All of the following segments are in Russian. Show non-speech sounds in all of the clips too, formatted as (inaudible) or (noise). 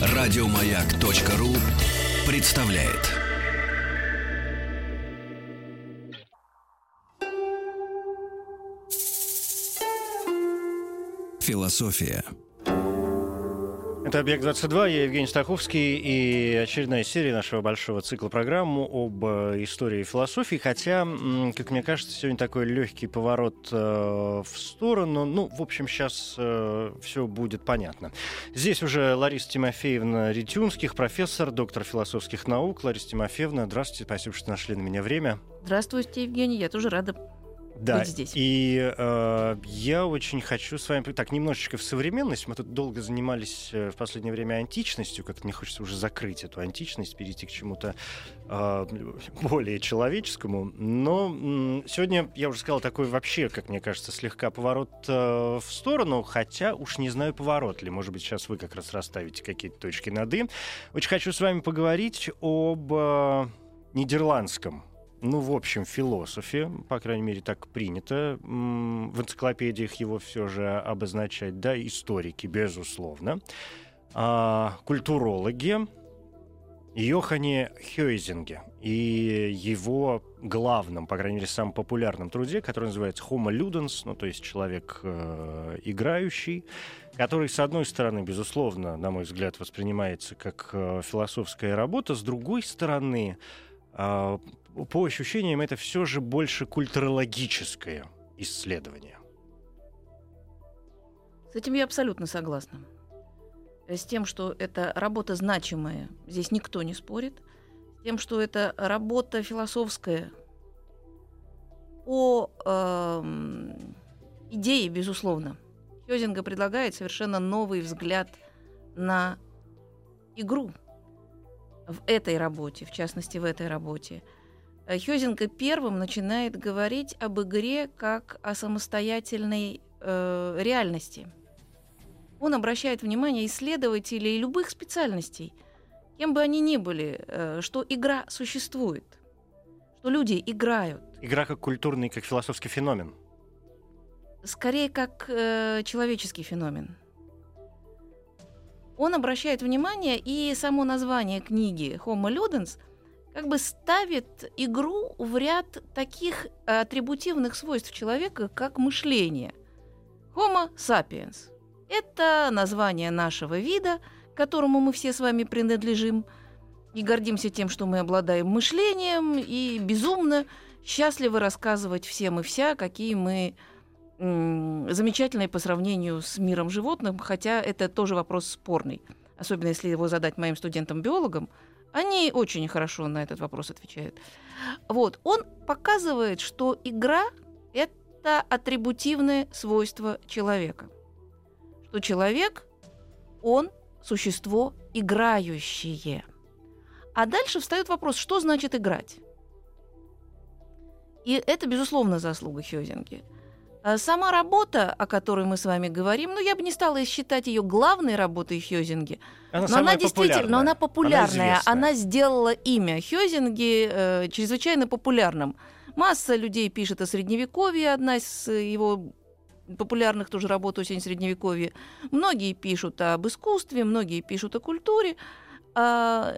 Радиомаяк.ру представляет. Философия. Это «Объект-22», я Евгений Стаховский, и очередная серия нашего большого цикла программы об э, истории и философии, хотя, как мне кажется, сегодня такой легкий поворот э, в сторону, ну, в общем, сейчас э, все будет понятно. Здесь уже Лариса Тимофеевна Ретюнских, профессор, доктор философских наук. Лариса Тимофеевна, здравствуйте, спасибо, что нашли на меня время. Здравствуйте, Евгений, я тоже рада да, быть здесь. И э, я очень хочу с вами так немножечко в современность. Мы тут долго занимались э, в последнее время античностью, как-то мне хочется уже закрыть эту античность, перейти к чему-то э, более человеческому. Но э, сегодня я уже сказал такой вообще, как мне кажется, слегка поворот э, в сторону, хотя уж не знаю поворот ли. Может быть, сейчас вы как раз расставите какие-то точки над «и». Очень хочу с вами поговорить об э, нидерландском ну, в общем, философе, по крайней мере, так принято в энциклопедиях его все же обозначать, да, историки, безусловно, а, культурологи, Йохане Хёйзинге и его главном, по крайней мере, самом популярном труде, который называется Homo Ludens, ну, то есть человек э, играющий, который, с одной стороны, безусловно, на мой взгляд, воспринимается как э, философская работа, с другой стороны, э, по ощущениям, это все же больше культурологическое исследование. С этим я абсолютно согласна. С тем, что это работа значимая, здесь никто не спорит. С тем, что это работа философская по э, идее, безусловно. Хёзинга предлагает совершенно новый взгляд на игру в этой работе, в частности, в этой работе – Хёзинга первым начинает говорить об игре как о самостоятельной э, реальности. Он обращает внимание исследователей любых специальностей, кем бы они ни были, э, что игра существует, что люди играют. Игра как культурный, как философский феномен. Скорее, как э, человеческий феномен. Он обращает внимание, и само название книги «Homo Ludens» как бы ставит игру в ряд таких атрибутивных свойств человека, как мышление. Homo sapiens – это название нашего вида, которому мы все с вами принадлежим, и гордимся тем, что мы обладаем мышлением, и безумно счастливы рассказывать всем и вся, какие мы замечательные по сравнению с миром животных, хотя это тоже вопрос спорный, особенно если его задать моим студентам-биологам – они очень хорошо на этот вопрос отвечают. Вот, он показывает, что игра — это атрибутивное свойство человека. Что человек, он существо играющее. А дальше встает вопрос, что значит играть? И это, безусловно, заслуга Хёзинги – сама работа, о которой мы с вами говорим, ну, я бы не стала считать ее главной работой Хёзинги. Она но она действительно, но она популярная. Она, она сделала имя Хёзинги э, чрезвычайно популярным. Масса людей пишет о средневековье, одна из его популярных тоже работ «Осень средневековья». Многие пишут об искусстве, многие пишут о культуре. А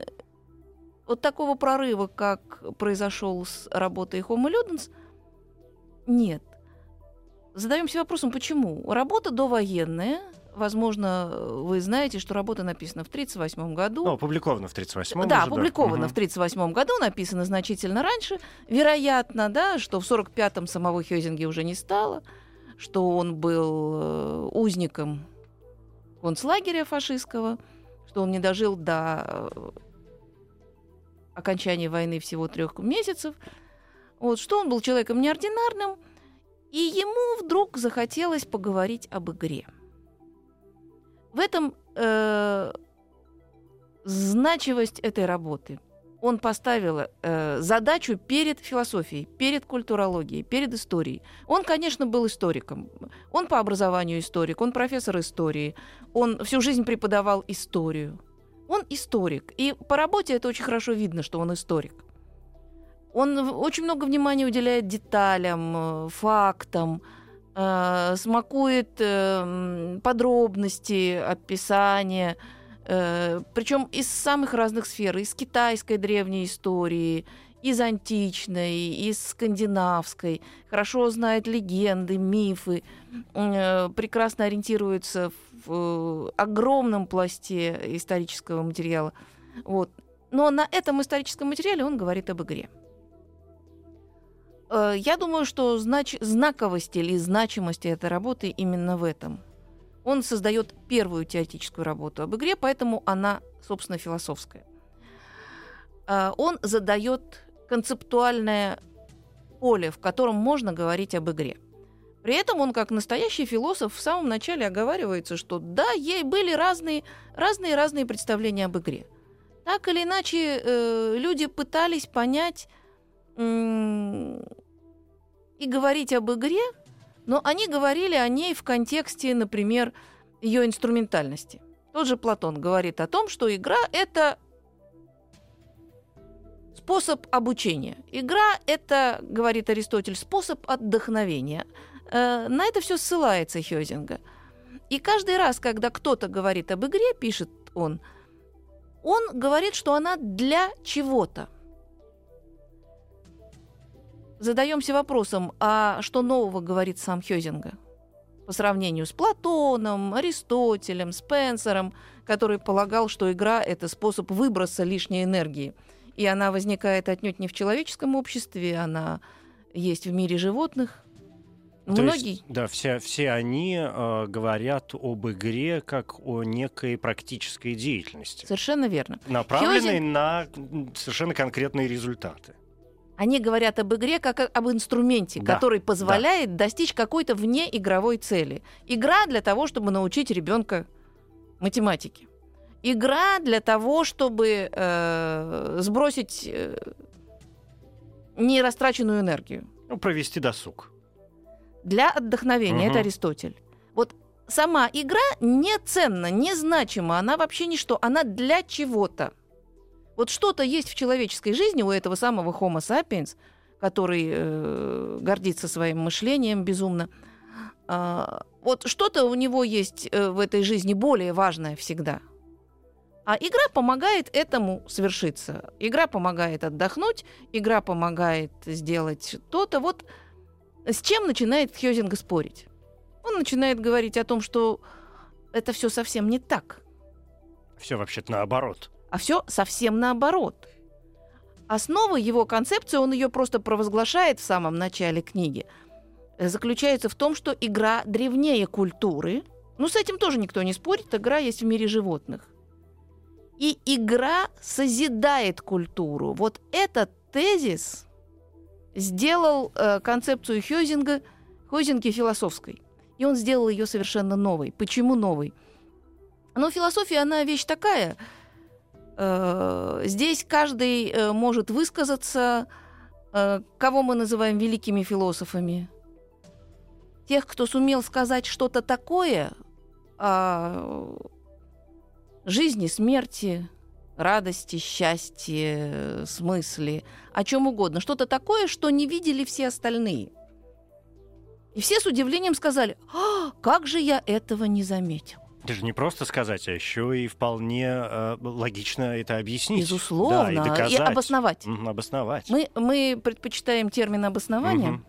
вот такого прорыва, как произошел с работой Homo Ludens, нет. Задаемся вопросом, почему? Работа довоенная, Возможно, вы знаете, что работа написана в 1938 году. Ну, опубликована в 1938 Да, опубликована да. в 1938 году, написана значительно раньше. Вероятно, да, что в 1945-м самого Хёзинги уже не стало, что он был э, узником концлагеря фашистского, что он не дожил до э, окончания войны всего трех месяцев, вот, что он был человеком неординарным – и ему вдруг захотелось поговорить об игре. В этом э, значимость этой работы. Он поставил э, задачу перед философией, перед культурологией, перед историей. Он, конечно, был историком. Он по образованию историк, он профессор истории. Он всю жизнь преподавал историю. Он историк. И по работе это очень хорошо видно, что он историк. Он очень много внимания уделяет деталям, э, фактам, э, смакует э, подробности, описания, э, причем из самых разных сфер, из китайской древней истории, из античной, из скандинавской, хорошо знает легенды, мифы, э, прекрасно ориентируется в э, огромном пласте исторического материала. Вот. Но на этом историческом материале он говорит об игре. Э, я думаю, что знач... знаковость или значимость этой работы именно в этом. Он создает первую теоретическую работу об игре, поэтому она, собственно, философская. Э, он задает концептуальное поле, в котором можно говорить об игре. При этом он, как настоящий философ, в самом начале оговаривается, что да, ей были разные, разные, разные представления об игре. Так или иначе, э, люди пытались понять и говорить об игре, но они говорили о ней в контексте, например, ее инструментальности. Тот же Платон говорит о том, что игра это способ обучения. Игра это, говорит Аристотель, способ отдохновения. Э, на это все ссылается Хёзинга. И каждый раз, когда кто-то говорит об игре, пишет он, он говорит, что она для чего-то. Задаемся вопросом, а что нового говорит сам Хёзинга? По сравнению с Платоном, Аристотелем, Спенсером, который полагал, что игра – это способ выброса лишней энергии. И она возникает отнюдь не в человеческом обществе, она есть в мире животных, то Многие... Есть, да, все, все они э, говорят об игре как о некой практической деятельности. Совершенно верно. Направленной Хёзин... на совершенно конкретные результаты. Они говорят об игре как об инструменте, да, который позволяет да. достичь какой-то внеигровой цели. Игра для того, чтобы научить ребенка математике. Игра для того, чтобы э, сбросить э, нерастраченную энергию. Ну, провести досуг для отдохновения. Угу. Это Аристотель. Вот сама игра не ценна, не значима, она вообще ничто, она для чего-то. Вот что-то есть в человеческой жизни у этого самого Homo sapiens, который э, гордится своим мышлением безумно. Э, вот что-то у него есть э, в этой жизни более важное всегда. А игра помогает этому свершиться. Игра помогает отдохнуть, игра помогает сделать то-то. Вот с чем начинает Хёзинга спорить? Он начинает говорить о том, что это все совсем не так. Все вообще-то наоборот. А все совсем наоборот. Основа его концепции, он ее просто провозглашает в самом начале книги, заключается в том, что игра древнее культуры. Ну, с этим тоже никто не спорит, игра есть в мире животных. И игра созидает культуру. Вот этот тезис сделал э, концепцию Хёзинга, Хёзинги философской. И он сделал ее совершенно новой. Почему новой? Ну, философия, она вещь такая. Э, здесь каждый э, может высказаться, э, кого мы называем великими философами. Тех, кто сумел сказать что-то такое о жизни, смерти, радости, счастье, смысле, о чем угодно. Что-то такое, что не видели все остальные. И все с удивлением сказали, а, как же я этого не заметил. Даже не просто сказать, а еще и вполне э, логично это объяснить. Безусловно. Да, и, доказать. и обосновать. Угу, обосновать. Мы, мы предпочитаем термин обоснования. Угу.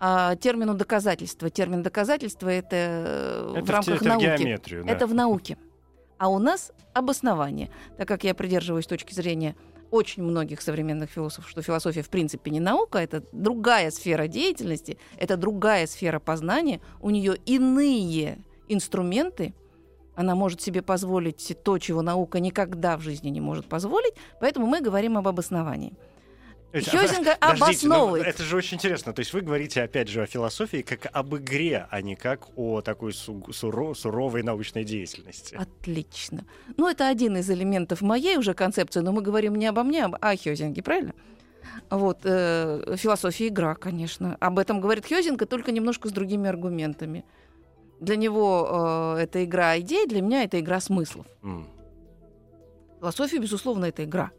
А, термину доказательства. Термин доказательства это, э, это в рамках это науки. В геометрию, да. Это в науке а у нас обоснование. Так как я придерживаюсь точки зрения очень многих современных философов, что философия в принципе не наука, это другая сфера деятельности, это другая сфера познания, у нее иные инструменты, она может себе позволить то, чего наука никогда в жизни не может позволить, поэтому мы говорим об обосновании. Хёзинга обосновывает. Это же очень интересно. То есть вы говорите, опять же, о философии как об игре, а не как о такой суров, суровой научной деятельности. Отлично. Ну, это один из элементов моей уже концепции, но мы говорим не обо мне, а о Хёзинге, правильно? Вот, э, философия игра, конечно. Об этом говорит Хёзинга, только немножко с другими аргументами. Для него э, это игра идей, для меня это игра смыслов. Mm. Философия, безусловно, это игра.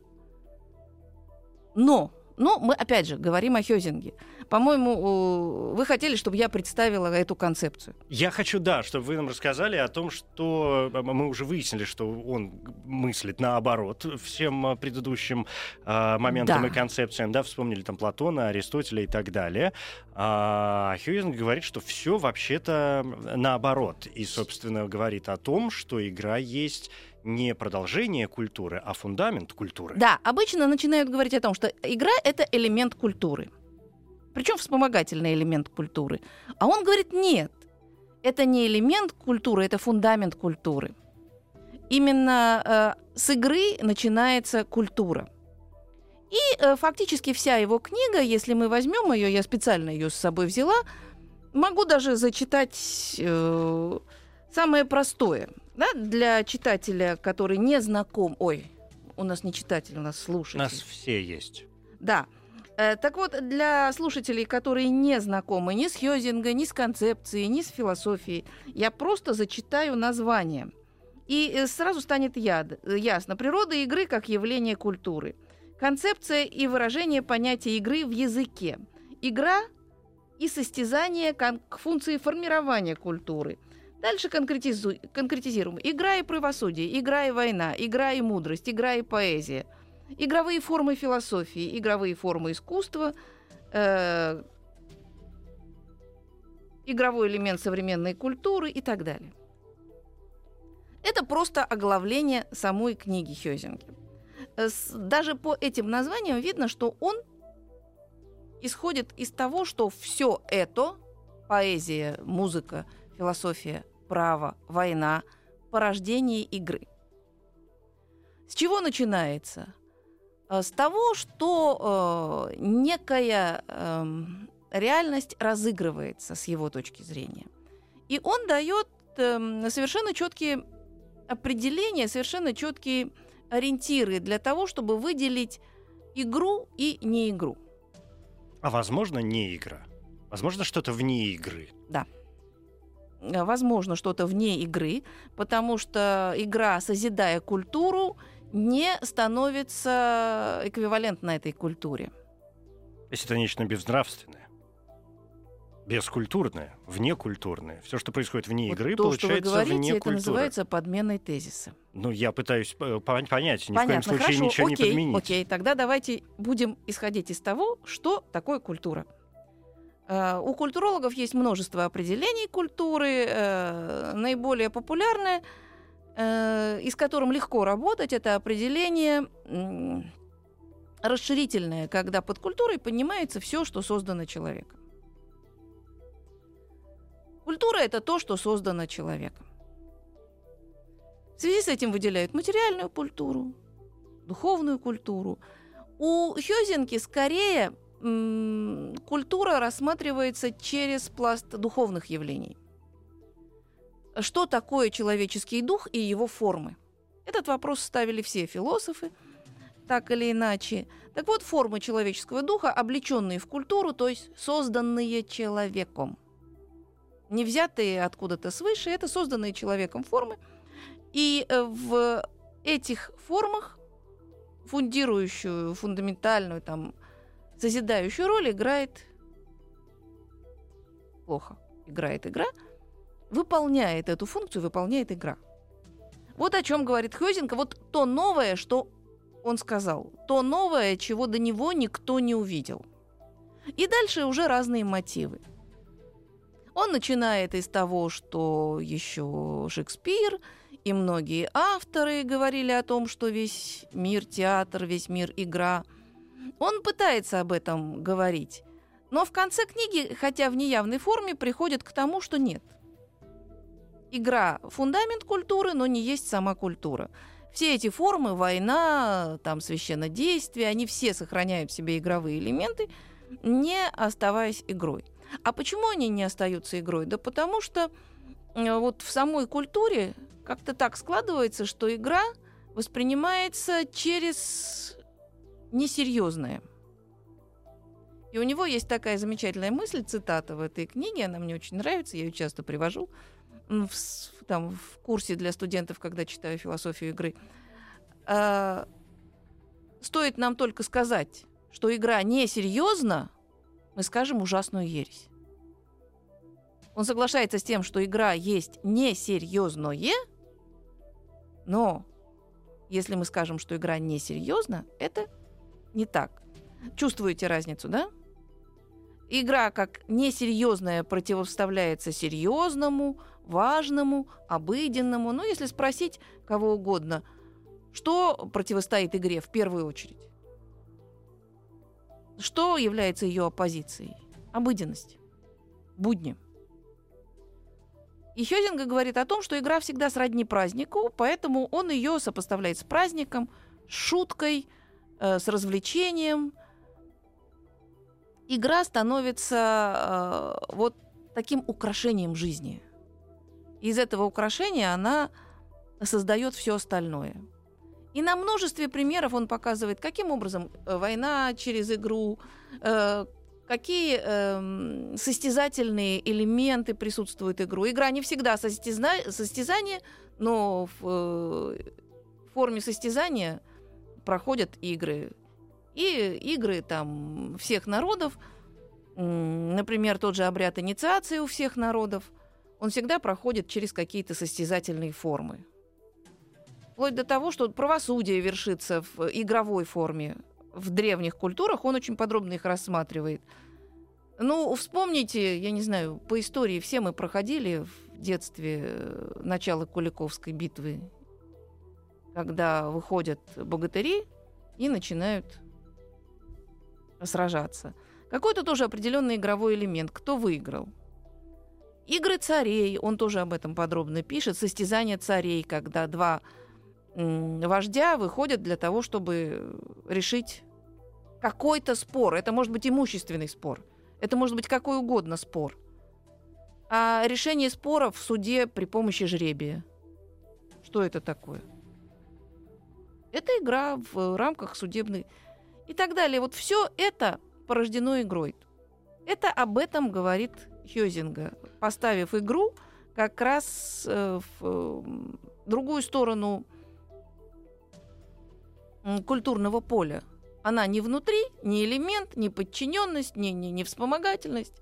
Но Ну, мы опять же говорим о Хёзинге. По-моему, вы хотели, чтобы я представила эту концепцию. Я хочу, да, чтобы вы нам рассказали о том, что э, мы уже выяснили, что он мыслит наоборот всем э, предыдущим э, моментам да. и концепциям, да, вспомнили там Платона, Аристотеля и так далее. А Хьюзинг говорит, что все вообще-то наоборот. И, собственно, говорит о том, что игра есть не продолжение культуры, а фундамент культуры. Да, обычно начинают говорить о том, что игра — это элемент культуры. Причем вспомогательный элемент культуры. А он говорит, нет, это не элемент культуры, это фундамент культуры. Именно э, с игры начинается культура. И э, фактически вся его книга, если мы возьмем ее, я специально ее с собой взяла, могу даже зачитать э, самое простое – да, для читателя, который не знаком... Ой, у нас не читатель, у нас слушатель. У нас все есть. Да. Э, так вот, для слушателей, которые не знакомы ни с Хьюзинга, ни с концепцией, ни с философией, я просто зачитаю название. И э, сразу станет яд, ясно. Природа игры как явление культуры. Концепция и выражение понятия игры в языке. Игра и состязание как функции формирования культуры – Дальше конкретизу... конкретизируем. Игра и правосудие, игра и война, игра и мудрость, игра и поэзия. Игровые формы философии, игровые формы искусства, э... игровой элемент современной культуры и так далее. Это просто оглавление самой книги Хёзинги. Даже по этим названиям видно, что он исходит из того, что все это поэзия, музыка, философия, право, война, порождение игры. С чего начинается? Э, с того, что э, некая э, реальность разыгрывается с его точки зрения. И он дает э, совершенно четкие определения, совершенно четкие ориентиры для того, чтобы выделить игру и не игру. А возможно, не игра. Возможно, что-то вне игры. Да. Э, возможно что-то вне игры, потому что игра, созидая культуру, не становится эквивалентной этой культуре. Если это нечто безнравственное, бескультурное, внекультурное, все, что происходит вне вот игры, то, получается что вы говорите, вне это культуры. называется подменой тезиса. Ну, я пытаюсь э, понять, ни Понятно, в коем случае хорошо, ничего окей, не подменить. Окей, тогда давайте будем исходить из того, что такое культура. Э, у культурологов есть множество определений культуры. Э, наиболее популярное, э, и с которым легко работать, это определение расширительное, когда под культурой понимается все, что создано человеком. Культура это то, что создано человеком. В связи с этим выделяют материальную культуру, духовную культуру. У Хёзинки скорее культура рассматривается через пласт духовных явлений. Что такое человеческий дух и его формы? Этот вопрос ставили все философы, так или иначе. Так вот, формы человеческого духа, облеченные в культуру, то есть созданные человеком. Не взятые откуда-то свыше, это созданные человеком формы. И э, в этих формах фундирующую, фундаментальную, там, созидающую роль играет плохо. Играет игра, выполняет эту функцию, выполняет игра. Вот о чем говорит Хёзинка. Вот то новое, что он сказал. То новое, чего до него никто не увидел. И дальше уже разные мотивы. Он начинает из того, что еще Шекспир и многие авторы говорили о том, что весь мир театр, весь мир игра – он пытается об этом говорить, но в конце книги, хотя в неявной форме, приходит к тому, что нет. Игра – фундамент культуры, но не есть сама культура. Все эти формы, война, там священнодействие, они все сохраняют в себе игровые элементы, не оставаясь игрой. А почему они не остаются игрой? Да потому что э, вот в самой культуре как-то так складывается, что игра воспринимается через несерьезное. И у него есть такая замечательная мысль, цитата в этой книге, она мне очень нравится, я ее часто привожу в, там, в курсе для студентов, когда читаю философию игры. А, стоит нам только сказать, что игра несерьезна, мы скажем ужасную ересь. Он соглашается с тем, что игра есть несерьезное, но если мы скажем, что игра несерьезна, это не так. Чувствуете разницу, да? Игра как несерьезная противоставляется серьезному, важному, обыденному. Ну, если спросить кого угодно, что противостоит игре в первую очередь? Что является ее оппозицией? Обыденность, будни. И Хёзинга говорит о том, что игра всегда сродни празднику, поэтому он ее сопоставляет с праздником, с шуткой, э, с развлечением. Игра становится э, вот таким украшением жизни. Из этого украшения она создает все остальное. И на множестве примеров он показывает, каким образом э, война через игру, э, какие э, состязательные элементы присутствуют в игру. Игра не всегда состязна... состязание, но в э, форме состязания проходят игры. И игры там всех народов, например, тот же обряд инициации у всех народов, он всегда проходит через какие-то состязательные формы. Вплоть до того, что правосудие вершится в игровой форме в древних культурах, он очень подробно их рассматривает. Ну, вспомните, я не знаю, по истории все мы проходили в детстве э, начало Куликовской битвы, когда выходят богатыри и начинают сражаться. Какой-то тоже определенный игровой элемент. Кто выиграл? Игры царей, он тоже об этом подробно пишет. Состязание царей, когда два вождя выходят для того, чтобы решить какой-то спор. Это может быть имущественный спор. Это может быть какой угодно спор. А решение споров в суде при помощи жребия. Что это такое? Это игра в рамках судебной и так далее. Вот все это порождено игрой. Это об этом говорит Хёзинга, поставив игру как раз э, в другую сторону культурного поля. Она не внутри, не элемент, не подчиненность, не, не, не вспомогательность.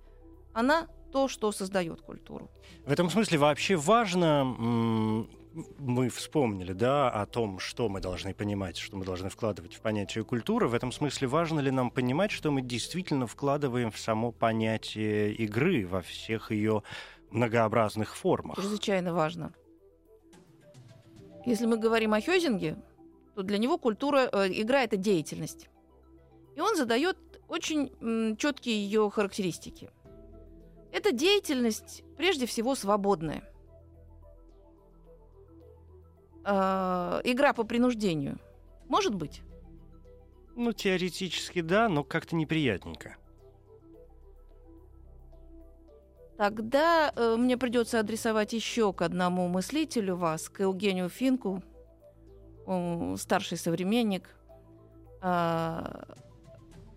Она то, что создает культуру. В этом смысле вообще важно, мы вспомнили, да, о том, что мы должны понимать, что мы должны вкладывать в понятие культуры. В этом смысле важно ли нам понимать, что мы действительно вкладываем в само понятие игры во всех ее многообразных формах? Чрезвычайно важно. Если мы говорим о Хёзинге, то для него культура, э, игра это деятельность. И он задает очень четкие ее характеристики. Это деятельность, прежде всего, свободная. Э, игра по принуждению. Может быть? Ну, теоретически да, но как-то неприятненько. Тогда э, мне придется адресовать еще к одному мыслителю вас, к Евгению Финку, старший современник, а,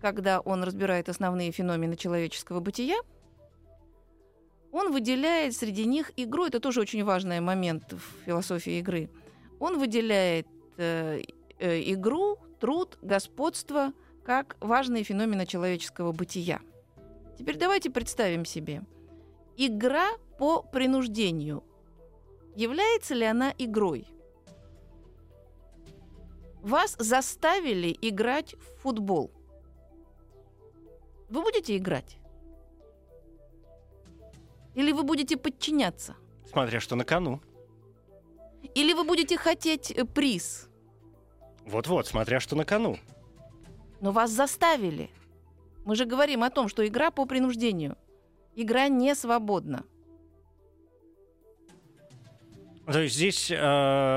когда он разбирает основные феномены человеческого бытия, он выделяет среди них игру, это тоже очень важный момент в философии игры, он выделяет э, э, игру, труд, господство как важные феномены человеческого бытия. Теперь давайте представим себе. Игра по принуждению. Является ли она игрой? Вас заставили играть в футбол. Вы будете играть? Или вы будете подчиняться? Смотря что на кону. Или вы будете хотеть э, приз? Вот-вот, смотря что на кону. Но вас заставили. Мы же говорим о том, что игра по принуждению. Игра не свободна. То есть здесь э,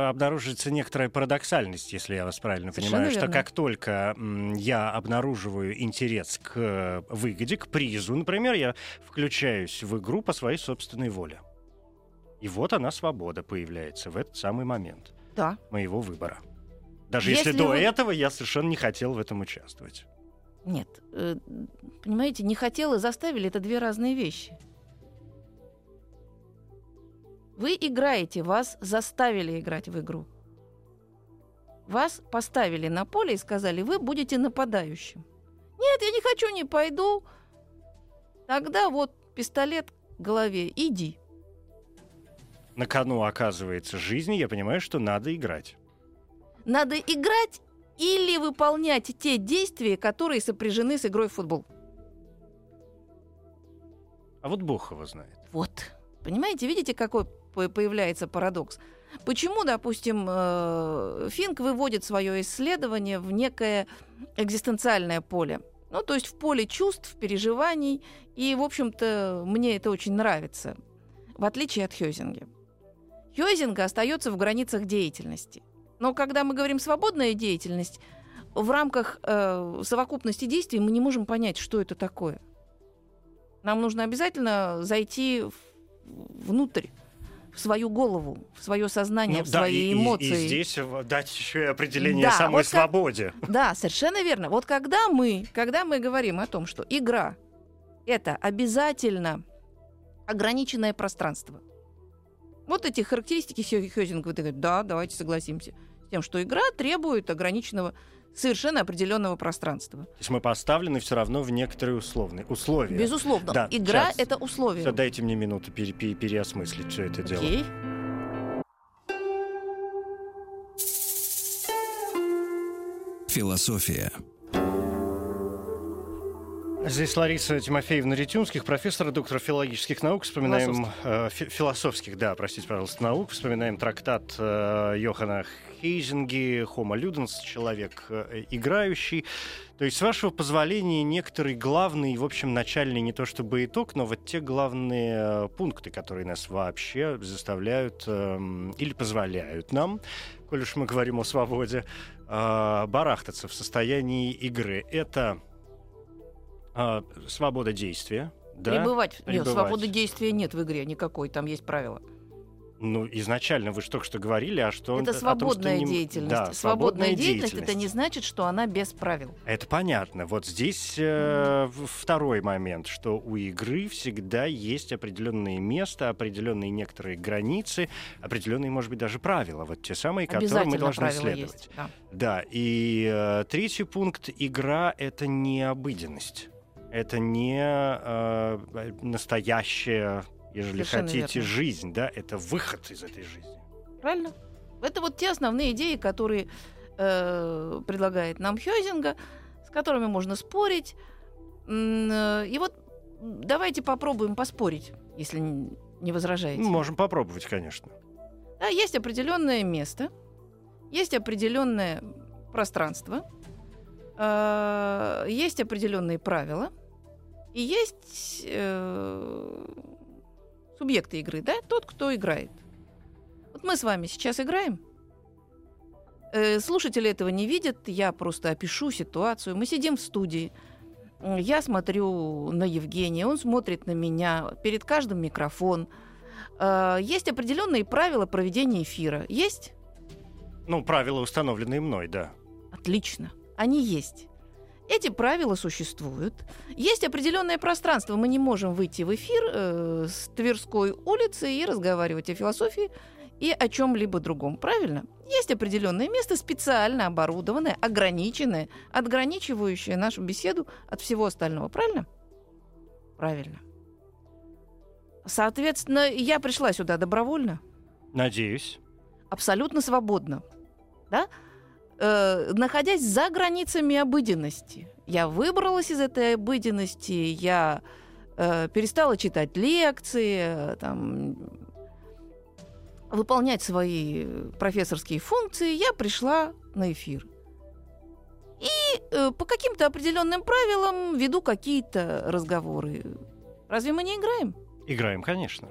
обнаруживается некоторая парадоксальность, если я вас правильно Совершенно понимаю, верно. что как только м, я обнаруживаю интерес к э, выгоде, к призу, например, я включаюсь в игру по своей собственной воле. И вот она, свобода, появляется в этот самый момент да. моего выбора. Даже если, если до вы... этого я совершенно не хотел в этом участвовать. Нет, э, понимаете, не хотел и заставили это две разные вещи. Вы играете, вас заставили играть в игру. Вас поставили на поле и сказали, вы будете нападающим. Нет, я не хочу, не пойду. Тогда вот пистолет к голове, иди. На кону оказывается жизнь, я понимаю, что надо играть. Надо играть или выполнять те действия, которые сопряжены с игрой в футбол. А вот Бог его знает. Вот. Понимаете, видите, какой появляется парадокс? Почему, допустим, э, Финк выводит свое исследование в некое экзистенциальное поле? Ну, то есть в поле чувств, переживаний. И, в общем-то, мне это очень нравится, в отличие от Хёзинга. Хёзинга остается в границах деятельности. Но когда мы говорим свободная деятельность, в рамках э, совокупности действий мы не можем понять, что это такое. Нам нужно обязательно зайти в, внутрь в свою голову, в свое сознание, Ну в да, свои и, и- эмоции. И, здесь в- дать еще и определение Да, самой вот как- свободе. Да, совершенно верно. Вот когда мы, когда мы говорим о том, что игра это обязательно ограниченное пространство. Вот эти характеристики Хё- Хёзинга, вот говорит, да, давайте согласимся с тем, что игра требует ограниченного, совершенно определенного пространства. То есть мы поставлены все равно в некоторые условные условия. Безусловно, Да, игра сейчас. это условие. Всё, дайте мне минуту пере- пере- переосмыслить все это дело. Окей. Философия. Здесь Лариса Тимофеевна Ретюнских, профессор, доктор филологических наук. Вспоминаем э, фи- философских, да, простите, пожалуйста, наук. Вспоминаем трактат э, Йохана Хейзинги «Homo Ludens», человек э, играющий. То есть, с вашего позволения, некоторый главный, в общем, начальный не то чтобы итог, но вот те главные э, пункты, которые нас вообще заставляют эм, или позволяют нам, коль уж мы говорим о свободе, э, барахтаться в состоянии игры. Это а, свобода действия. Да? Пребывать. Нет, Пребывать. свободы действия нет в игре никакой, там есть правила. Ну, изначально вы же только что говорили, а что... это о том, что свободная не- деятельность. Да, свободная деятельность это не значит, что она без правил. Это понятно. Вот здесь э, второй момент, что у игры всегда есть определенное место, определенные некоторые границы, определенные, может быть, даже правила. Вот те самые, Обязательно мы должны следовать. есть. да. Да, и э, третий пункт. Игра — это не обыденность. Это не э, настоящая, ежели Совершенно хотите, верно. жизнь, да, это выход из этой жизни. Правильно? Это вот те основные идеи, которые э, предлагает нам Хёзинга, с которыми можно спорить. Э, И вот давайте попробуем поспорить, если не возражаете. Можем попробовать, конечно. Да, есть определенное место, есть определенное пространство, э, есть определенные правила, и есть э, субъекты игры, да, тот, кто играет. Вот мы с вами сейчас играем. Э, слушатели этого не видят, я просто опишу ситуацию. Мы сидим в студии. Я смотрю на Евгения, он смотрит на меня. Перед каждым микрофон. Э, Есть определенные правила проведения эфира. Есть? Ну, правила, установленные мной, да. Отлично. Они есть. Эти правила существуют. Есть определенное пространство. Мы не можем выйти в эфир э, с Тверской улицы и разговаривать о философии и о чем-либо другом. Правильно? Есть определенное место, специально оборудованное, ограниченное, отграничивающее нашу беседу от всего остального. Правильно? Правильно. Соответственно, я пришла сюда добровольно Надеюсь. абсолютно свободно, да? Э, находясь за границами обыденности. Я выбралась из этой обыденности, я э, перестала читать лекции, э, там, выполнять свои профессорские функции, я пришла на эфир. И э, по каким-то определенным правилам веду какие-то разговоры. Разве мы не играем? Играем, конечно.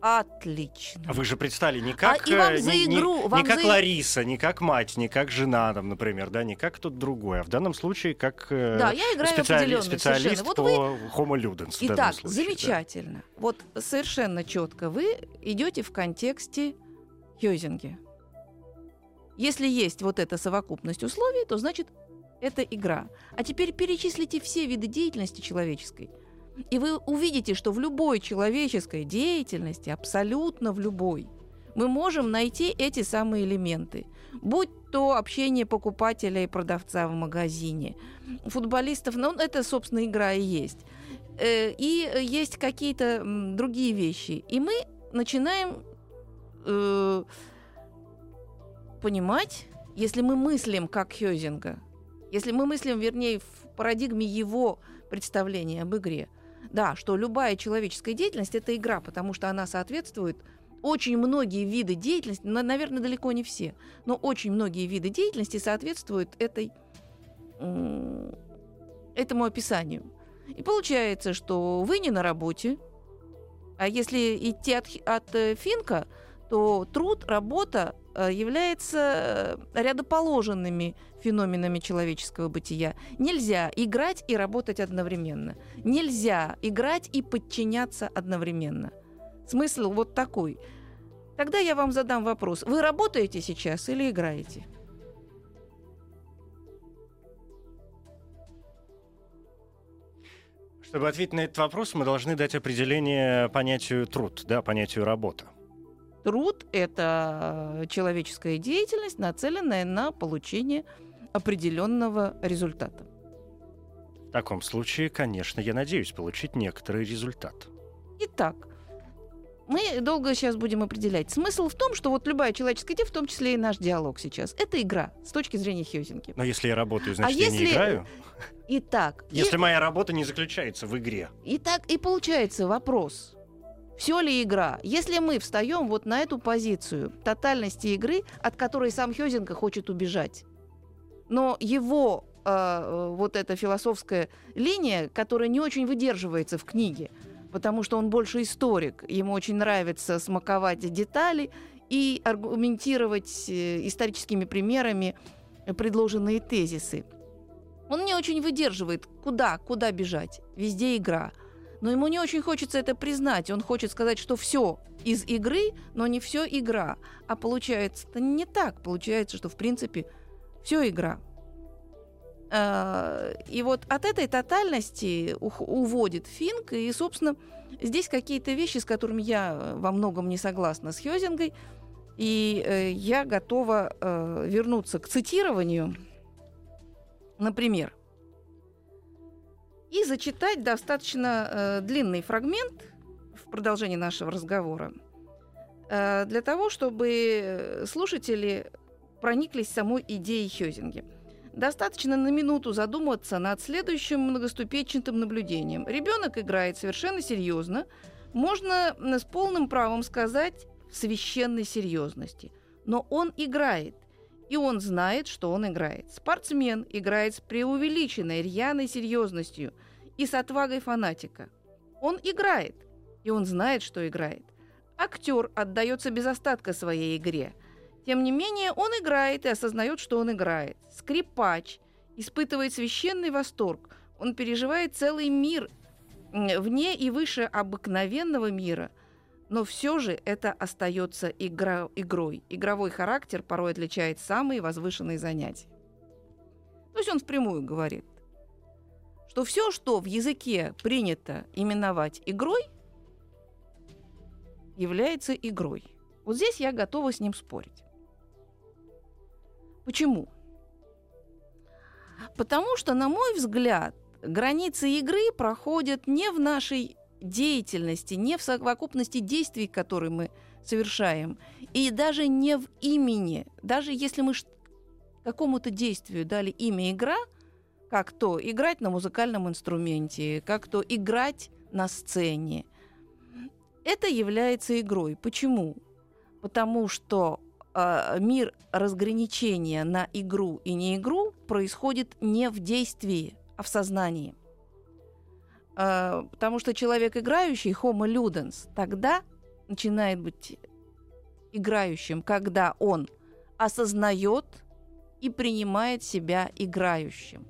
Отлично. А Вы же предстали не как, и вам э, за не, не- игру- не вам как за- Лариса, не как мать, не как жена, там, например, да, не как кто-то другой, а в данном случае как э, Да, я играю специали- специалист. Вот по вы Homo Ludens. Итак, случае, да. замечательно. Вот совершенно четко вы идете в контексте Хёзинги. Если есть вот эта совокупность условий, то значит это игра. А теперь перечислите все виды деятельности человеческой. И вы увидите, что в любой человеческой деятельности, абсолютно в любой, мы можем найти эти самые элементы. Будь то общение покупателя и продавца в магазине, футболистов, ну, это, собственно, игра и есть. Э, и есть какие-то другие вещи. И мы начинаем э, понимать, если мы мыслим как Хёзинга, если мы мыслим, вернее, в парадигме его представления об игре, да, что любая человеческая деятельность это игра, потому что она соответствует очень многие виды деятельности, наверное, далеко не все, но очень многие виды деятельности соответствуют этой, этому описанию. И получается, что вы не на работе, а если идти от, от э, Финка, то труд, работа э, является э, рядоположенными феноменами человеческого бытия. Нельзя играть и работать одновременно. Нельзя играть и подчиняться одновременно. Смысл вот такой. Тогда я вам задам вопрос. Вы работаете сейчас или играете? Чтобы ответить на этот вопрос, мы должны дать определение понятию труд, да, понятию работа. Труд – это человеческая деятельность, нацеленная на получение определенного результата. В таком случае, конечно, я надеюсь получить некоторый результат. Итак, мы долго сейчас будем определять. Смысл в том, что вот любая человеческая идея, в том числе и наш диалог сейчас, это игра с точки зрения Хьюзинги. Но если я работаю, значит, а я если... не играю? Итак... Если и... моя работа не заключается в игре. Итак, и получается вопрос. Все ли игра? Если мы встаем вот на эту позицию тотальности игры, от которой сам Хёзинга хочет убежать, но его э, вот эта философская линия, которая не очень выдерживается в книге, потому что он больше историк. Ему очень нравится смаковать детали и аргументировать э, историческими примерами предложенные тезисы. Он не очень выдерживает, куда, куда бежать. Везде игра. Но ему не очень хочется это признать. Он хочет сказать, что все из игры, но не все игра. А получается не так. Получается, что в принципе все игра. Э, и вот от этой тотальности уводит Финк, и, собственно, здесь какие-то вещи, с которыми я во многом не согласна с Хёзингой, и э, я готова э, вернуться к цитированию, например, и зачитать достаточно длинный фрагмент в продолжении нашего разговора, для того, чтобы слушатели прониклись самой идеей Хёзинги – Достаточно на минуту задуматься над следующим многоступенчатым наблюдением. Ребенок играет совершенно серьезно, можно с полным правом сказать в священной серьезности. Но он играет, и он знает, что он играет. Спортсмен играет с преувеличенной рьяной серьезностью и с отвагой фанатика. Он играет, и он знает, что играет. Актер отдается без остатка своей игре – тем не менее, он играет и осознает, что он играет. Скрипач испытывает священный восторг. Он переживает целый мир вне и выше обыкновенного мира. Но все же это остается игра, игрой. Игровой характер порой отличает самые возвышенные занятия. То есть он впрямую говорит, что все, что в языке принято именовать игрой, является игрой. Вот здесь я готова с ним спорить. Почему? Потому что, на мой взгляд, границы игры проходят не в нашей деятельности, не в совокупности действий, которые мы совершаем, и даже не в имени. Даже если мы какому-то действию дали имя игра, как то играть на музыкальном инструменте, как то играть на сцене, это является игрой. Почему? Потому что э, мир разграничения на игру и не игру происходит не в действии, а в сознании. Э, потому что человек играющий, homo ludens, тогда начинает быть играющим, когда он осознает и принимает себя играющим.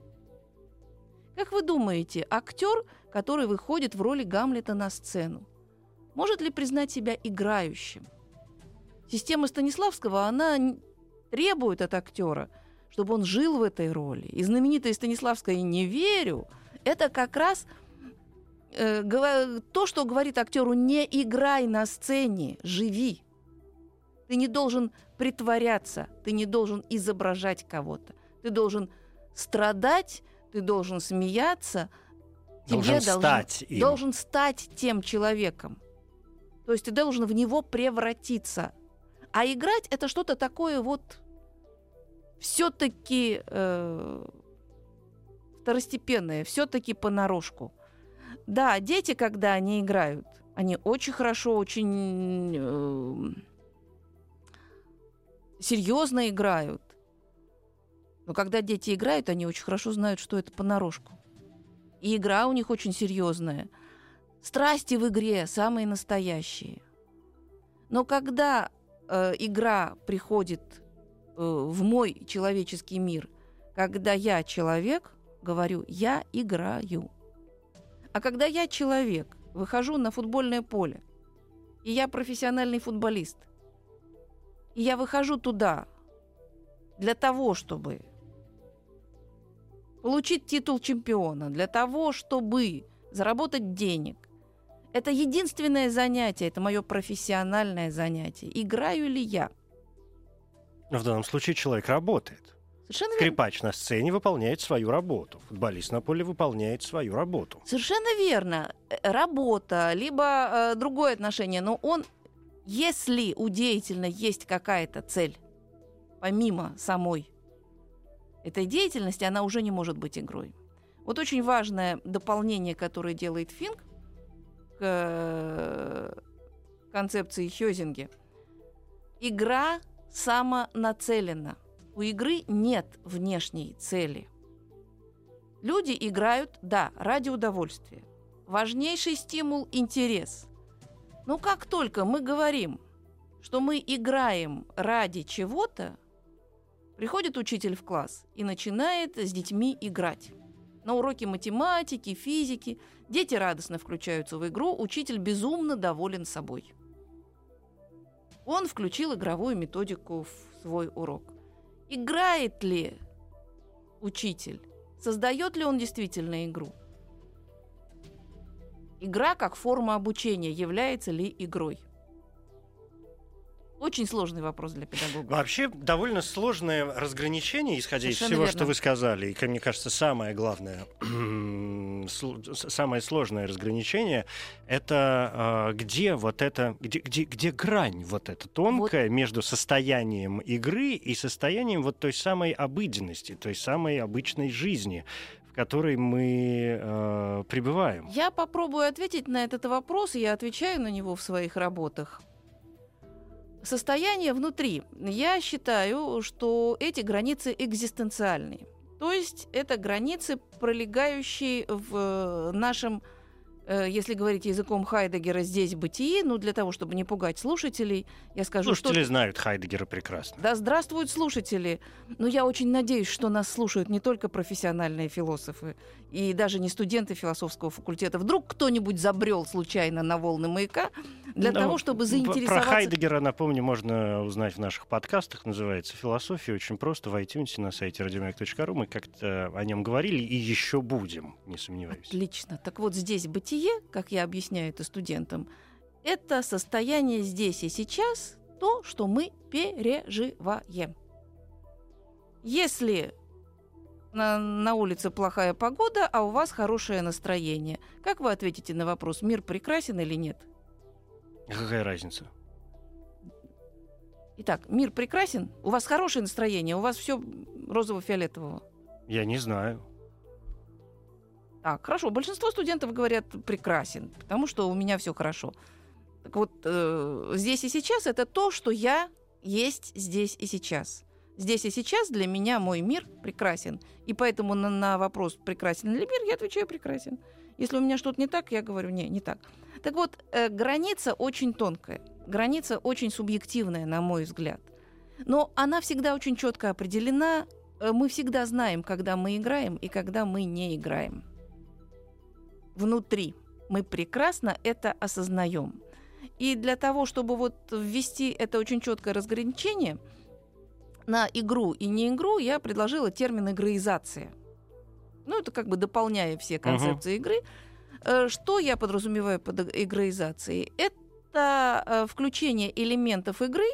Как вы думаете, актер, который выходит в роли Гамлета на сцену, может ли признать себя играющим? Система Станиславского, она требует от актера, чтобы он жил в этой роли. И знаменитая Станиславская «Не верю» — это как раз то, что говорит актеру «не играй на сцене, живи». Ты не должен притворяться, ты не должен изображать кого-то. Ты должен страдать, ты должен смеяться. Должен тебе стать им. должен стать тем человеком. То есть ты должен в него превратиться. А играть это что-то такое вот все-таки э, второстепенное, все-таки понарошку. Да, дети, когда они играют, они очень хорошо, очень э, серьезно играют. Но когда дети играют, они очень хорошо знают, что это понарошку. И игра у них очень серьезная. Страсти в игре самые настоящие. Но когда э, игра приходит э, в мой человеческий мир, когда я человек, говорю, я играю. А когда я человек, выхожу на футбольное поле, и я профессиональный футболист, и я выхожу туда для того, чтобы получить титул чемпиона, для того, чтобы заработать денег. Это единственное занятие, это мое профессиональное занятие. Играю ли я? В данном случае человек работает. Совершенно верно. Скрипач на сцене выполняет свою работу. Футболист на поле выполняет свою работу. Совершенно верно. Э, Работа, либо э, другое отношение. Но он, если у деятельно есть какая-то цель, помимо самой этой деятельности, она уже не может быть игрой. Вот очень важное дополнение, которое делает Финк к э, концепции Хёзинге. Игра самонацелена. У игры нет внешней цели. Люди играют, да, ради удовольствия. Важнейший стимул – интерес. Но как только мы говорим, что мы играем ради чего-то, приходит учитель в класс и начинает с детьми играть. На уроке математики, физики дети радостно включаются в игру, учитель безумно доволен собой. Он включил игровую методику в свой урок. Играет ли учитель? Создает ли он действительно игру? Игра как форма обучения является ли игрой? Очень сложный вопрос для педагога. Вообще довольно сложное разграничение, исходя из Совершенно всего, верно. что вы сказали. И, как мне кажется, самое главное, (clears throat) самое сложное разграничение это а, где вот это, где, где, где грань вот эта тонкая между состоянием игры и состоянием вот той самой обыденности, той самой обычной жизни, в которой мы э, пребываем. Я попробую ответить на этот вопрос, и я отвечаю на него в своих работах. Состояние внутри. Я считаю, что эти границы экзистенциальные. То есть это границы, пролегающие в э, нашем, э, если говорить языком Хайдегера, здесь бытие, ну для того, чтобы не пугать слушателей, я скажу, что Слушатели знают Хайдегера прекрасно. да здравствуют слушатели! Но я очень надеюсь, что нас слушают не только профессиональные философы и даже не студенты философского факультета. Вдруг кто-нибудь забрел случайно на волны маяка для Ну, того, чтобы заинтересоваться... Про Хайдегера, напомню, можно узнать в наших подкастах. Называется «Философия». Очень просто. В iTunes на сайте radiomayak.ru мы как-то о нем говорили и еще будем, не сомневаюсь. Отлично. Так вот здесь бытие, как я объясняю это студентам, это состояние здесь и сейчас, то, что мы переживаем. Если на, на улице плохая погода, а у вас хорошее настроение, как вы ответите на вопрос, мир прекрасен или нет? Какая разница? Итак, мир прекрасен, у вас хорошее настроение, у вас все розово-фиолетового. Я не знаю. Так, хорошо. Большинство студентов говорят прекрасен, потому что у меня все хорошо. Так вот, э, здесь и сейчас это то, что я есть здесь и сейчас. Здесь и сейчас для меня мой мир прекрасен. И поэтому на, на вопрос, прекрасен ли мир, я отвечаю прекрасен. Если у меня что-то не так, я говорю, не, не так. Так вот, э, граница очень тонкая. Граница очень субъективная, на мой взгляд. Но она всегда очень четко определена. Э, Мы всегда знаем, когда мы играем и когда мы не играем внутри. Мы прекрасно это осознаем. И для того, чтобы вот ввести это очень четкое разграничение на игру и не игру, я предложила термин игроизация. Ну, это как бы дополняя все концепции игры. Э, Что я подразумеваю под иг- игроизацией? Это э, включение элементов игры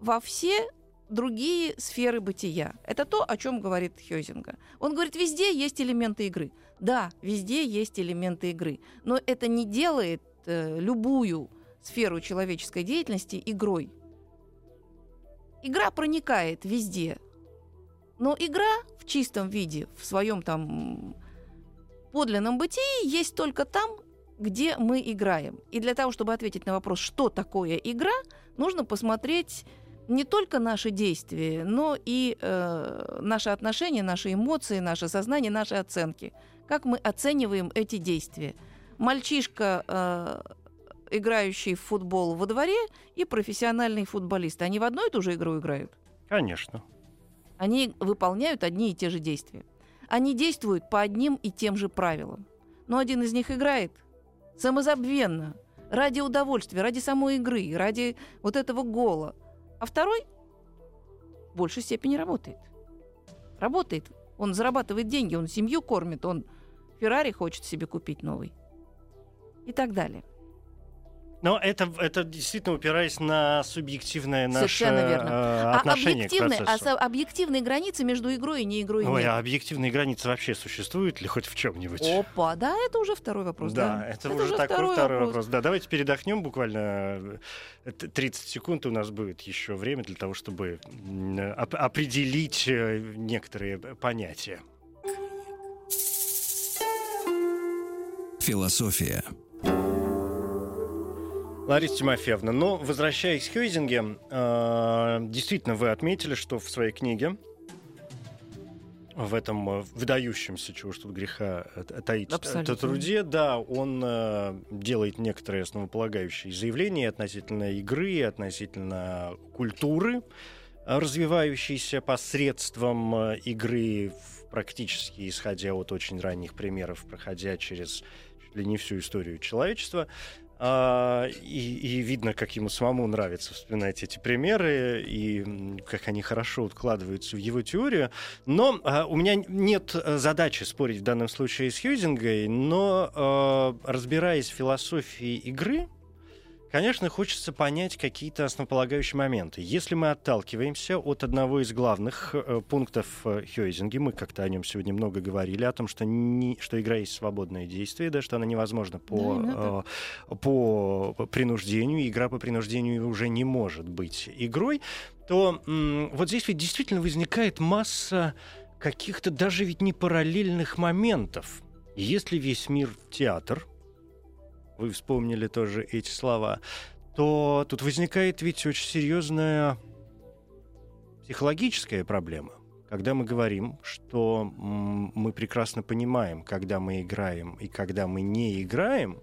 во все другие сферы бытия. Это то, о чем говорит Хёзинга. Он говорит, везде есть элементы игры. Да, везде есть элементы игры, но это не делает э, любую сферу человеческой деятельности игрой. Игра проникает везде, но игра в чистом виде, в своем там подлинном бытии, есть только там, где мы играем. И для того, чтобы ответить на вопрос, что такое игра, нужно посмотреть не только наши действия, но и э, наши отношения, наши эмоции, наше сознание, наши оценки. Как мы оцениваем эти действия. Мальчишка, э, играющий в футбол во дворе, и профессиональный футболист, они в одну и ту же игру играют? Конечно. Они выполняют одни и те же действия. Они действуют по одним и тем же правилам. Но один из них играет самозабвенно, ради удовольствия, ради самой игры, ради вот этого гола. А второй в большей степени работает. Работает. Он зарабатывает деньги, он семью кормит, он Феррари хочет себе купить новый. И так далее. Но это, это действительно упираясь на субъективное наше Совершенно верно. э, А отношение объективные, к а процессу. со- объективные границы между игрой и не игрой Ой, нет. а объективные границы вообще существуют ли хоть в чем-нибудь? Опа, да, это уже второй вопрос. да, Да, это, уже такой второй второй вопрос. вопрос. Да, давайте передохнем буквально э, т- 30 секунд. У нас будет еще время для того, чтобы м, оп- определить э, некоторые понятия. Философия. Лариса Тимофеевна, но возвращаясь к Хьюзинге, э, действительно вы отметили, что в своей книге в этом э, выдающемся, чего ж тут греха э, таить, Абсолютно. труде, да, он э, делает некоторые основополагающие заявления относительно игры, относительно культуры, развивающейся посредством игры, практически исходя от очень ранних примеров, проходя через чуть ли не всю историю человечества. А, и, и видно, как ему самому нравится вспоминать эти примеры и как они хорошо укладываются в его теорию. Но а, у меня нет э, задачи спорить в данном случае с Хьюзингой, но э, разбираясь в философии игры, конечно, хочется понять какие-то основополагающие моменты. Если мы отталкиваемся от одного из главных э, пунктов э, Хьюзинги, мы как-то о нем сегодня много говорили, о том, что, не, что игра есть свободное действие, да, что она невозможна по, э, по принуждению, игра по принуждению уже не может быть игрой, то м, вот здесь ведь действительно возникает масса каких-то даже ведь не параллельных моментов. Если весь мир театр, вы вспомнили тоже эти слова, то тут возникает ведь очень серьезная психологическая проблема. Когда мы говорим, что мы прекрасно понимаем, когда мы играем и когда мы не играем,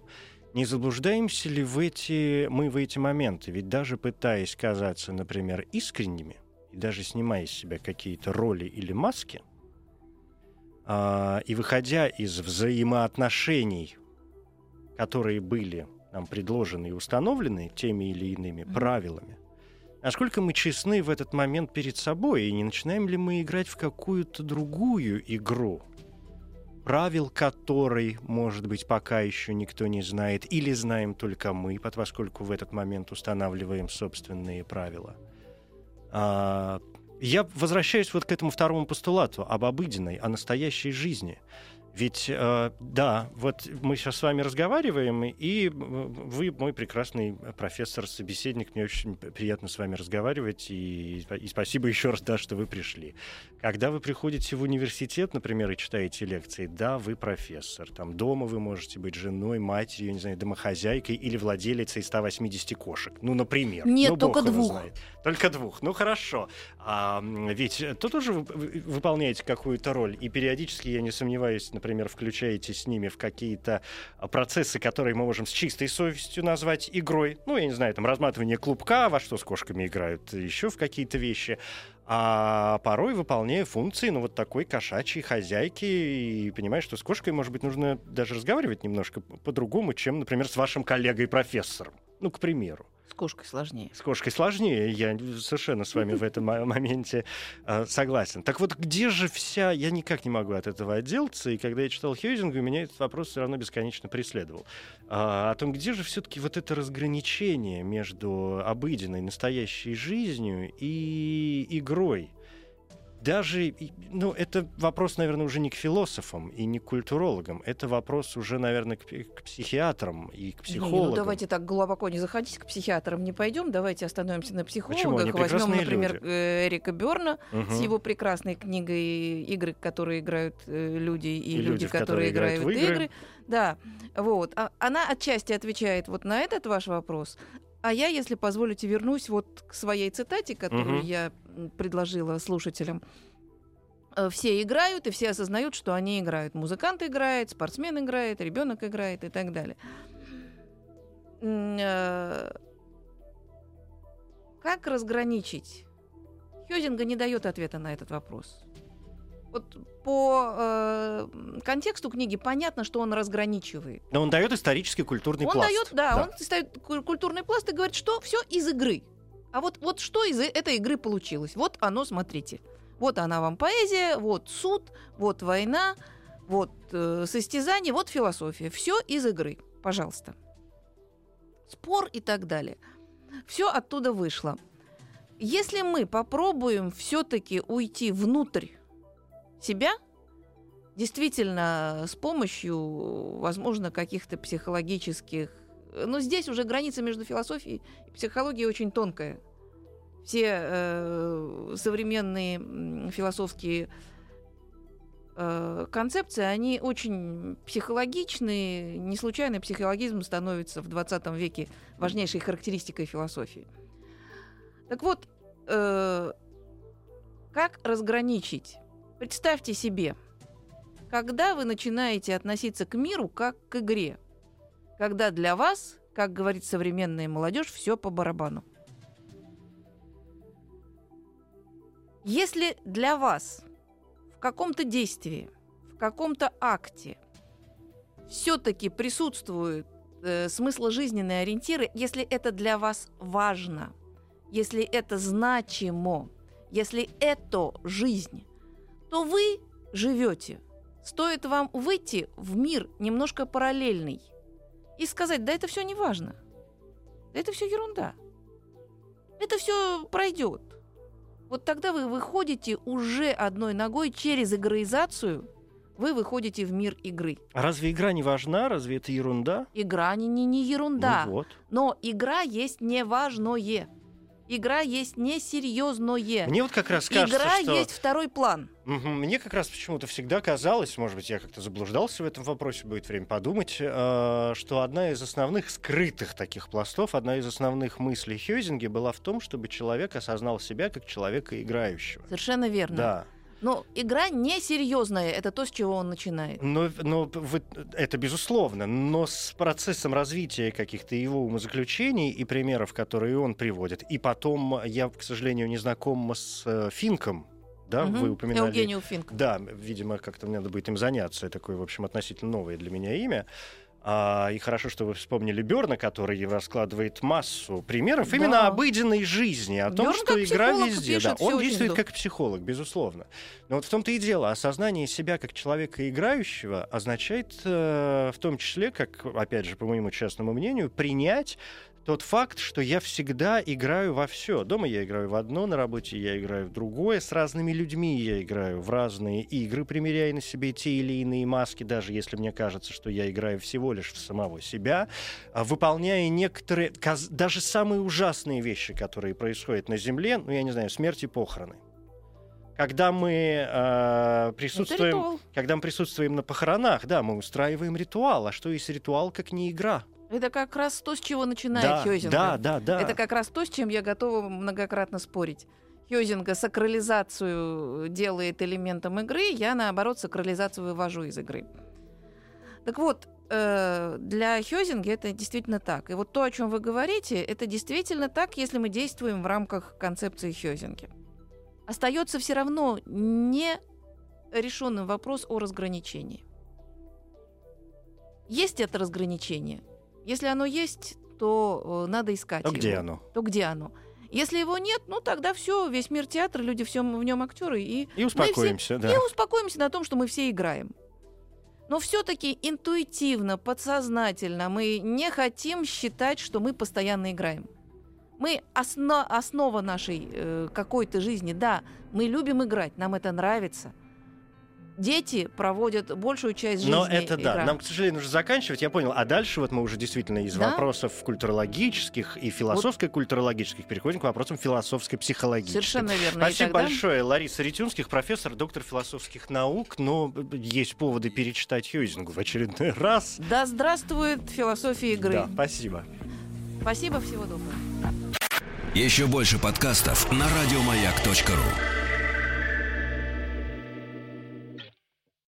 не заблуждаемся ли в эти, мы в эти моменты? Ведь даже пытаясь казаться, например, искренними, и даже снимая из себя какие-то роли или маски, а, и выходя из взаимоотношений, которые были нам предложены и установлены теми или иными Мгм. правилами, насколько мы честны в этот момент перед собой, и не начинаем ли мы играть в какую-то другую игру, правил которой, может быть, пока еще никто не знает, или знаем только мы, поскольку в этот момент устанавливаем собственные правила. А, я возвращаюсь вот к этому второму постулату об обыденной, о настоящей жизни. Ведь, э, да, вот мы сейчас с вами разговариваем, и вы мой прекрасный профессор, собеседник, мне очень приятно с вами разговаривать, и, и спасибо еще раз, да, что вы пришли. Когда вы приходите в университет, например, и читаете лекции, да, вы профессор, там дома вы можете быть женой, матерью, не знаю, домохозяйкой или владелицей 180 кошек, ну, например. Нет, Ну, только двух. знает. Только двух. Ну хорошо. А, ведь то тоже вы- вы выполняете какую-то роль. И периодически, я не сомневаюсь, например, включаете с ними в какие-то а, процессы, которые мы можем с чистой совестью назвать игрой. Ну, я не знаю, там разматывание клубка, во что с кошками играют, еще в какие-то вещи. А порой выполняя функции, ну, вот такой кошачьей хозяйки, и понимаешь, что с кошкой, может быть, нужно даже разговаривать немножко по- по-другому, чем, например, с вашим коллегой-профессором. Ну, к примеру. С кошкой сложнее. С кошкой сложнее, я совершенно с вами в этом мо- моменте э, согласен. Так вот, где же вся... Я никак не могу от этого отделаться, и когда я читал Хьюзинга, меня этот вопрос все равно бесконечно преследовал. А, о том, где же все-таки вот это разграничение между обыденной, настоящей жизнью и игрой? Даже, ну, это вопрос, наверное, уже не к философам и не к культурологам. Это вопрос уже, наверное, к, к психиатрам и к Не, психологам. ну давайте так глубоко не заходить, к психиатрам не пойдем. Давайте остановимся на психологах. Возьмем, например, люди. э, Эрика Берна Мгм. с его прекрасной книгой «Игры, которые играют э, люди, и, И люди, которые которые играют в игры. игры». Да, вот. А- она отчасти отвечает вот на этот ваш вопрос. А я, если позволите, вернусь вот к своей цитате, которую Мгм. я предложила слушателям. Э, Все играют, и все осознают, что они играют. Музыкант играет, спортсмен играет, ребенок играет и так далее. Э, Как разграничить? Хёзинга не дает ответа на этот вопрос. Вот по э, контексту книги понятно, что он разграничивает. Но он дает исторический культурный Он пласт. дает, да, он ставит ку- культурный пласт и говорит, что все из игры. А вот, вот что из э- этой игры получилось? Вот оно, смотрите. Вот она вам поэзия, вот суд, вот война, вот э, состязание, вот философия. Все из игры. Пожалуйста. Спор и так далее. Все оттуда вышло. Если мы попробуем все-таки уйти внутрь себя, действительно с помощью, возможно, каких-то психологических... Но здесь уже граница между философией и психологией очень тонкая. Все э, современные философские э, концепции, они очень психологичные. Не случайно психологизм становится в 20 веке важнейшей характеристикой философии. Так вот, э, как разграничить? Представьте себе, когда вы начинаете относиться к миру как к игре, когда для вас, как говорит современная молодежь, все по барабану. Если для вас в каком-то действии, в каком-то акте все-таки присутствуют э, смысложизненные ориентиры, если это для вас важно, если это значимо, если это жизнь, то вы живете. Стоит вам выйти в мир немножко параллельный и сказать, да это все не важно, да это все ерунда, это все пройдет. Вот тогда вы выходите уже одной ногой через игроизацию, вы выходите в мир игры. А разве игра не важна? Разве это ерунда? Игра не, не, не ерунда, Ну вот. но игра есть неважное. Игра есть несерьезное. Мне вот как раз кажется, Игра что... есть второй план. Мне как раз почему-то всегда казалось, может быть, я как-то заблуждался в этом вопросе, будет время подумать, э, что одна из основных скрытых таких пластов, одна из основных мыслей Хьюзинги была в том, чтобы человек осознал себя как человека играющего. Совершенно верно. Да. Но игра несерьезная, это то, с чего он начинает. Но, но вы- это безусловно, но с процессом развития каких-то его умозаключений и примеров, которые он приводит, и потом я, к сожалению, не знаком с э, Финком, да, Мгм. вы упоминали. Евгению Финк. Да, видимо, как-то мне надо будет им заняться. Такое, в общем, относительно новое для меня имя. А, и хорошо, что вы вспомнили Берна, который раскладывает массу примеров Да. именно обыденной жизни, о том, Бёрн что игра везде. Да, он действует как психолог, безусловно. Но вот в том-то и дело, осознание себя как человека играющего означает э, в том числе, как, опять же, по моему частному мнению, принять тот факт, что я всегда играю во все. Дома я играю в одно, на работе я играю в другое, с разными людьми я играю в разные игры, примеряя на себе те или иные маски, даже если мне кажется, что я играю всего лишь в самого себя, а, выполняя некоторые, даже самые ужасные вещи, которые происходят на Земле, ну, я не знаю, смерть и похороны. Когда мы э, присутствуем когда мы присутствуем на похоронах, да, мы устраиваем ритуал. А что есть ритуал, как не игра? Это как раз то, с чего начинает да, Хёзинга. да, да, да. Это как раз то, с чем я готова многократно спорить. Хёзинга сакрализацию делает элементом игры, я, наоборот, сакрализацию вывожу из игры. Так вот, э, для Хёзинга это действительно так. И вот то, о чем вы говорите, это действительно так, если мы действуем в рамках концепции Хёзинги. Остается все равно не решенным вопрос о разграничении. Есть это разграничение? Если оно есть, то э, надо искать А его. где оно? То где оно? Если его нет, ну тогда все, весь мир театра, люди все в нем актеры, и И успокоимся, да. и успокоимся на том, что мы все играем. Но все-таки интуитивно, подсознательно мы не хотим считать, что мы постоянно играем. Мы осно- основа нашей э, какой-то жизни, да, мы любим играть, нам это нравится. Дети проводят большую часть жизни. Но это да. игра. Нам, к сожалению, нужно заканчивать. Я понял. А дальше вот мы уже действительно из Да. вопросов культурологических и философско-культурологических переходим к вопросам философско-психологических. Совершенно верно. Спасибо тогда- большое. Лариса Ретюнских, профессор, доктор философских наук. Но есть поводы перечитать Хьюзингу в очередной раз. Да здравствует философия игры. Да, спасибо. Спасибо, всего доброго. Еще больше подкастов на радиомаяк.ру.